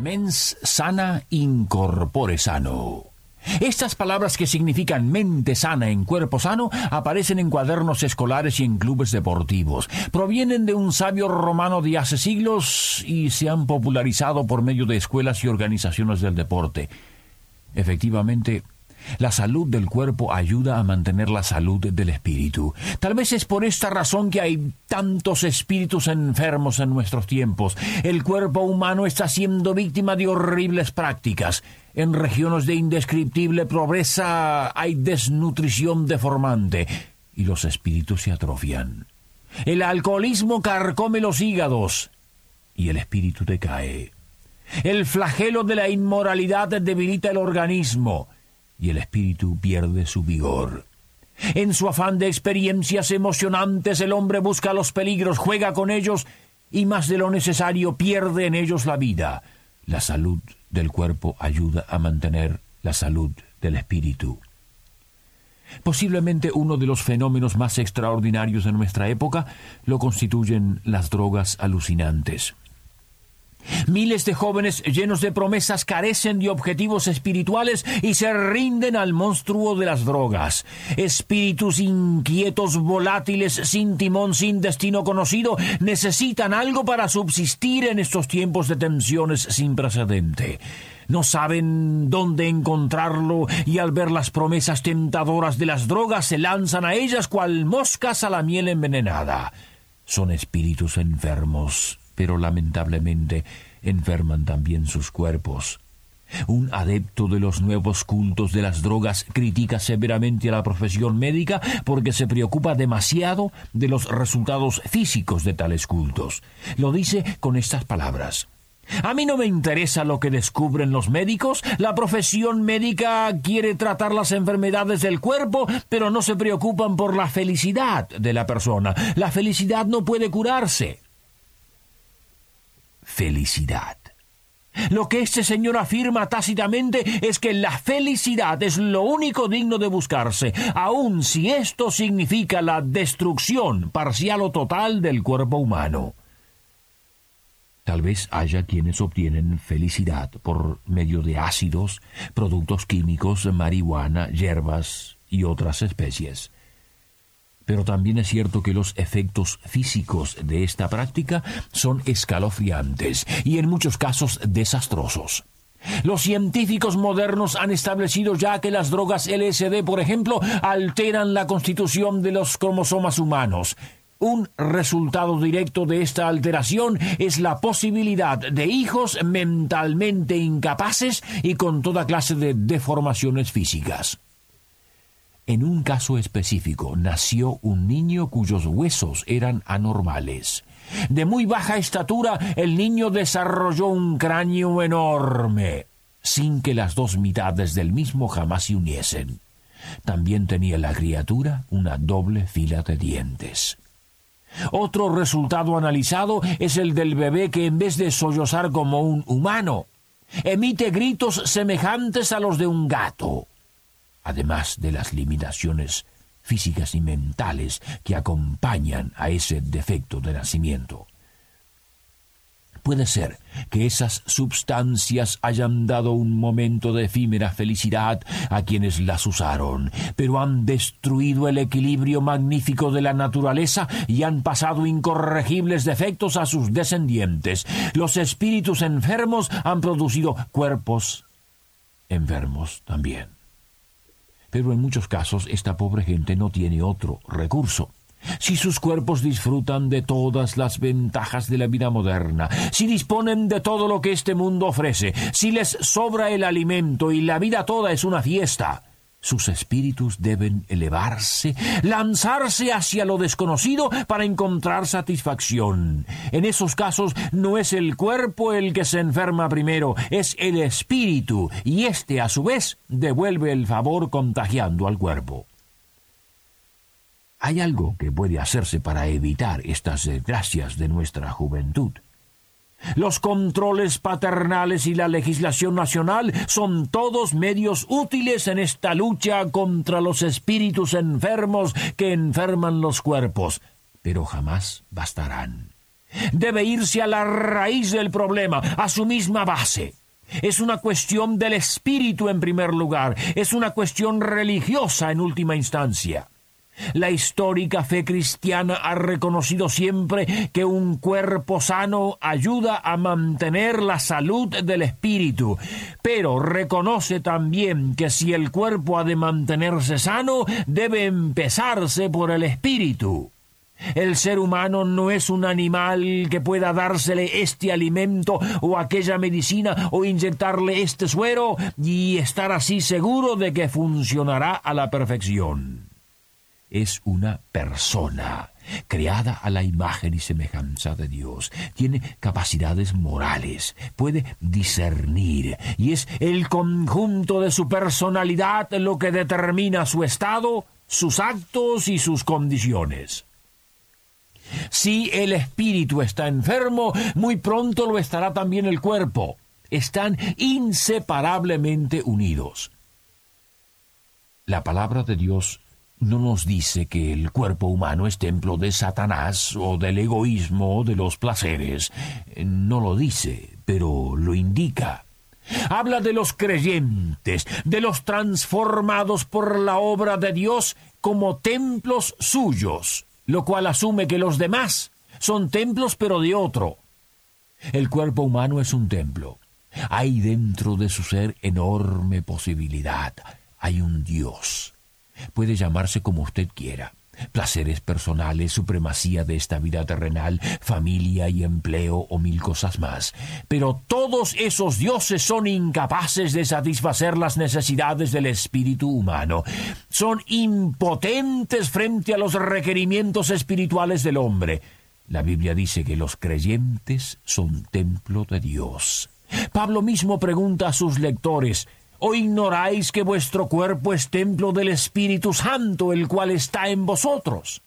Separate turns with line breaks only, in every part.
Mens sana incorpore sano. Estas palabras que significan mente sana en cuerpo sano aparecen en cuadernos escolares y en clubes deportivos. Provienen de un sabio romano de hace siglos y se han popularizado por medio de escuelas y organizaciones del deporte. Efectivamente, la salud del cuerpo ayuda a mantener la salud del espíritu. Tal vez es por esta razón que hay tantos espíritus enfermos en nuestros tiempos. El cuerpo humano está siendo víctima de horribles prácticas. En regiones de indescriptible pobreza hay desnutrición deformante y los espíritus se atrofian. El alcoholismo carcome los hígados y el espíritu decae. El flagelo de la inmoralidad debilita el organismo y el espíritu pierde su vigor. En su afán de experiencias emocionantes el hombre busca los peligros, juega con ellos y más de lo necesario pierde en ellos la vida. La salud del cuerpo ayuda a mantener la salud del espíritu. Posiblemente uno de los fenómenos más extraordinarios de nuestra época lo constituyen las drogas alucinantes. Miles de jóvenes llenos de promesas carecen de objetivos espirituales y se rinden al monstruo de las drogas. Espíritus inquietos, volátiles, sin timón, sin destino conocido, necesitan algo para subsistir en estos tiempos de tensiones sin precedente. No saben dónde encontrarlo y al ver las promesas tentadoras de las drogas se lanzan a ellas cual moscas a la miel envenenada. Son espíritus enfermos pero lamentablemente enferman también sus cuerpos. Un adepto de los nuevos cultos de las drogas critica severamente a la profesión médica porque se preocupa demasiado de los resultados físicos de tales cultos. Lo dice con estas palabras. A mí no me interesa lo que descubren los médicos. La profesión médica quiere tratar las enfermedades del cuerpo, pero no se preocupan por la felicidad de la persona. La felicidad no puede curarse felicidad. Lo que este señor afirma tácitamente es que la felicidad es lo único digno de buscarse, aun si esto significa la destrucción parcial o total del cuerpo humano. Tal vez haya quienes obtienen felicidad por medio de ácidos, productos químicos, marihuana, hierbas y otras especies. Pero también es cierto que los efectos físicos de esta práctica son escalofriantes y en muchos casos desastrosos. Los científicos modernos han establecido ya que las drogas LSD, por ejemplo, alteran la constitución de los cromosomas humanos. Un resultado directo de esta alteración es la posibilidad de hijos mentalmente incapaces y con toda clase de deformaciones físicas. En un caso específico nació un niño cuyos huesos eran anormales. De muy baja estatura, el niño desarrolló un cráneo enorme, sin que las dos mitades del mismo jamás se uniesen. También tenía la criatura una doble fila de dientes. Otro resultado analizado es el del bebé que en vez de sollozar como un humano, emite gritos semejantes a los de un gato además de las limitaciones físicas y mentales que acompañan a ese defecto de nacimiento. Puede ser que esas substancias hayan dado un momento de efímera felicidad a quienes las usaron, pero han destruido el equilibrio magnífico de la naturaleza y han pasado incorregibles defectos a sus descendientes. Los espíritus enfermos han producido cuerpos enfermos también pero en muchos casos esta pobre gente no tiene otro recurso. Si sus cuerpos disfrutan de todas las ventajas de la vida moderna, si disponen de todo lo que este mundo ofrece, si les sobra el alimento y la vida toda es una fiesta, Sus espíritus deben elevarse, lanzarse hacia lo desconocido para encontrar satisfacción. En esos casos no es el cuerpo el que se enferma primero, es el espíritu, y éste a su vez devuelve el favor contagiando al cuerpo. Hay algo que puede hacerse para evitar estas desgracias de nuestra juventud. Los controles paternales y la legislación nacional son todos medios útiles en esta lucha contra los espíritus enfermos que enferman los cuerpos, pero jamás bastarán. Debe irse a la raíz del problema, a su misma base. Es una cuestión del espíritu en primer lugar, es una cuestión religiosa en última instancia. La histórica fe cristiana ha reconocido siempre que un cuerpo sano ayuda a mantener la salud del espíritu, pero reconoce también que si el cuerpo ha de mantenerse sano, debe empezarse por el espíritu. El ser humano no es un animal que pueda dársele este alimento o aquella medicina o inyectarle este suero y estar así seguro de que funcionará a la perfección es una persona creada a la imagen y semejanza de Dios. Tiene capacidades morales, puede discernir y es el conjunto de su personalidad lo que determina su estado, sus actos y sus condiciones. Si el espíritu está enfermo, muy pronto lo estará también el cuerpo. Están inseparablemente unidos. La palabra de Dios no nos dice que el cuerpo humano es templo de Satanás o del egoísmo o de los placeres. No lo dice, pero lo indica. Habla de los creyentes, de los transformados por la obra de Dios como templos suyos, lo cual asume que los demás son templos pero de otro. El cuerpo humano es un templo. Hay dentro de su ser enorme posibilidad. Hay un Dios Puede llamarse como usted quiera. Placeres personales, supremacía de esta vida terrenal, familia y empleo o mil cosas más. Pero todos esos dioses son incapaces de satisfacer las necesidades del espíritu humano. Son impotentes frente a los requerimientos espirituales del hombre. La Biblia dice que los creyentes son templo de Dios. Pablo mismo pregunta a sus lectores, ¿O ignoráis que vuestro cuerpo es templo del Espíritu Santo, el cual está en vosotros?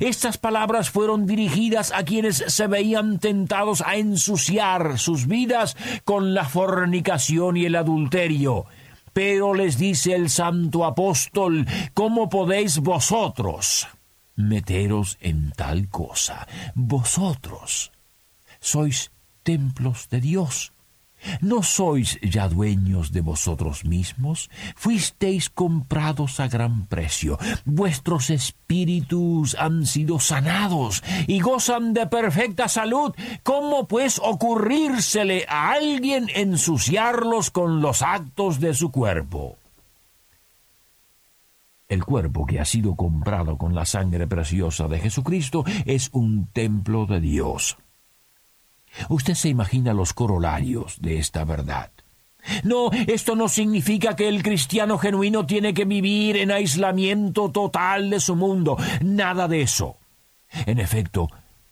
Estas palabras fueron dirigidas a quienes se veían tentados a ensuciar sus vidas con la fornicación y el adulterio. Pero les dice el santo apóstol, ¿cómo podéis vosotros meteros en tal cosa? Vosotros sois templos de Dios ¿No sois ya dueños de vosotros mismos? Fuisteis comprados a gran precio. Vuestros espíritus han sido sanados y gozan de perfecta salud. ¿Cómo pues ocurrírsele a alguien ensuciarlos con los actos de su cuerpo? El cuerpo que ha sido comprado con la sangre preciosa de Jesucristo es un templo de Dios. Usted se imagina los corolarios de esta verdad. No, esto no significa que el cristiano genuino tiene que vivir en aislamiento total de su mundo. Nada de eso. En efecto,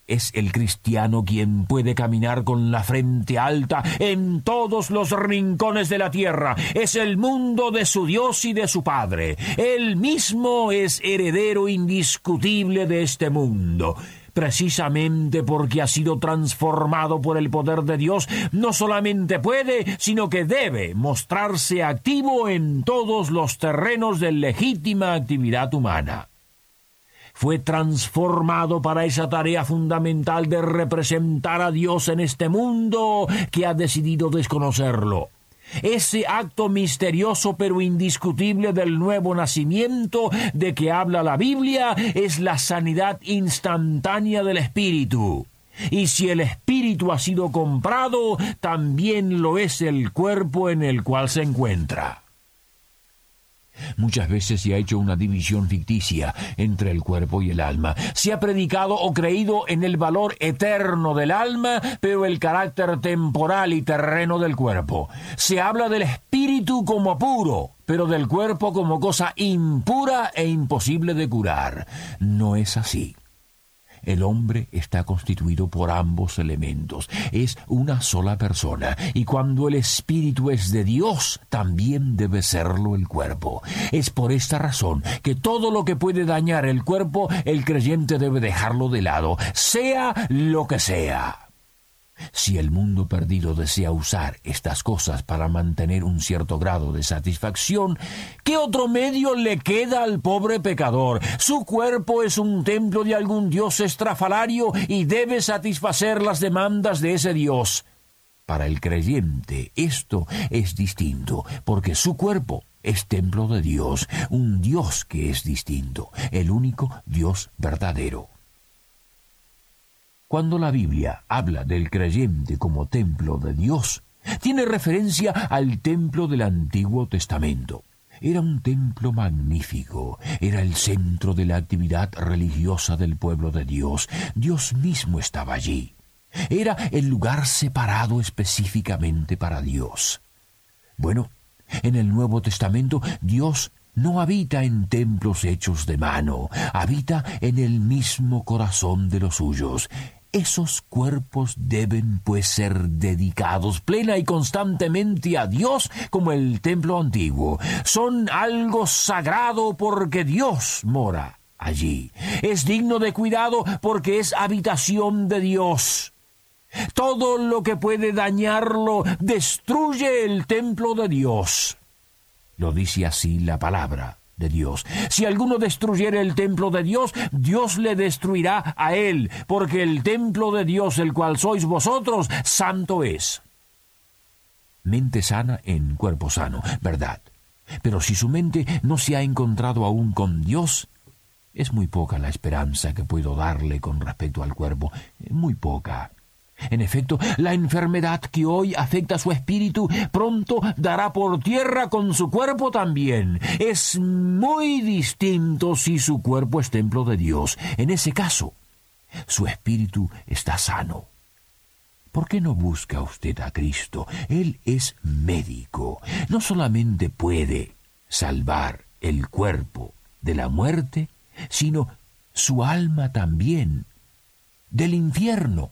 es el cristiano quien puede caminar con la frente alta en todos los rincones de la tierra. Es el mundo de su Dios y de su Padre. Él mismo es heredero indiscutible de este mundo precisamente porque ha sido transformado por el poder de Dios, no solamente puede, sino que debe mostrarse activo en todos los terrenos de legítima actividad humana. Fue transformado para esa tarea fundamental de representar a Dios en este mundo que ha decidido desconocerlo. Ese acto misterioso pero indiscutible del nuevo nacimiento de que habla la Biblia es la sanidad instantánea del espíritu. Y si el espíritu ha sido comprado, también lo es el cuerpo en el cual se encuentra. Muchas veces se ha hecho una división ficticia entre el cuerpo y el alma. Se ha predicado o creído en el valor eterno del alma, pero el carácter temporal y terreno del cuerpo. Se habla del espíritu como puro, pero del cuerpo como cosa impura e imposible de curar. No es así. El hombre está constituido por ambos elementos, es una sola persona, y cuando el espíritu es de Dios, también debe serlo el cuerpo. Es por esta razón que todo lo que puede dañar el cuerpo, el creyente debe dejarlo de lado, sea lo que sea. Si el mundo perdido desea usar estas cosas para mantener un cierto grado de satisfacción, ¿qué otro medio le queda al pobre pecador? Su cuerpo es un templo de algún dios estrafalario y debe satisfacer las demandas de ese dios. Para el creyente esto es distinto, porque su cuerpo es templo de Dios, un Dios que es distinto, el único Dios verdadero. Cuando la Biblia habla del creyente como templo de Dios, tiene referencia al templo del Antiguo Testamento. Era un templo magnífico, era el centro de la actividad religiosa del pueblo de Dios. Dios mismo estaba allí. Era el lugar separado específicamente para Dios. Bueno, en el Nuevo Testamento Dios no habita en templos hechos de mano, habita en el mismo corazón de los suyos. Esos cuerpos deben pues ser dedicados plena y constantemente a Dios como el templo antiguo. Son algo sagrado porque Dios mora allí. Es digno de cuidado porque es habitación de Dios. Todo lo que puede dañarlo destruye el templo de Dios. Lo dice así la palabra de Dios. Si alguno destruyere el templo de Dios, Dios le destruirá a él, porque el templo de Dios, el cual sois vosotros, santo es. Mente sana en cuerpo sano, verdad. Pero si su mente no se ha encontrado aún con Dios, es muy poca la esperanza que puedo darle con respecto al cuerpo, muy poca. En efecto, la enfermedad que hoy afecta su espíritu pronto dará por tierra con su cuerpo también. Es muy distinto si su cuerpo es templo de Dios. En ese caso, su espíritu está sano. ¿Por qué no busca usted a Cristo? Él es médico. No solamente puede salvar el cuerpo de la muerte, sino su alma también del infierno.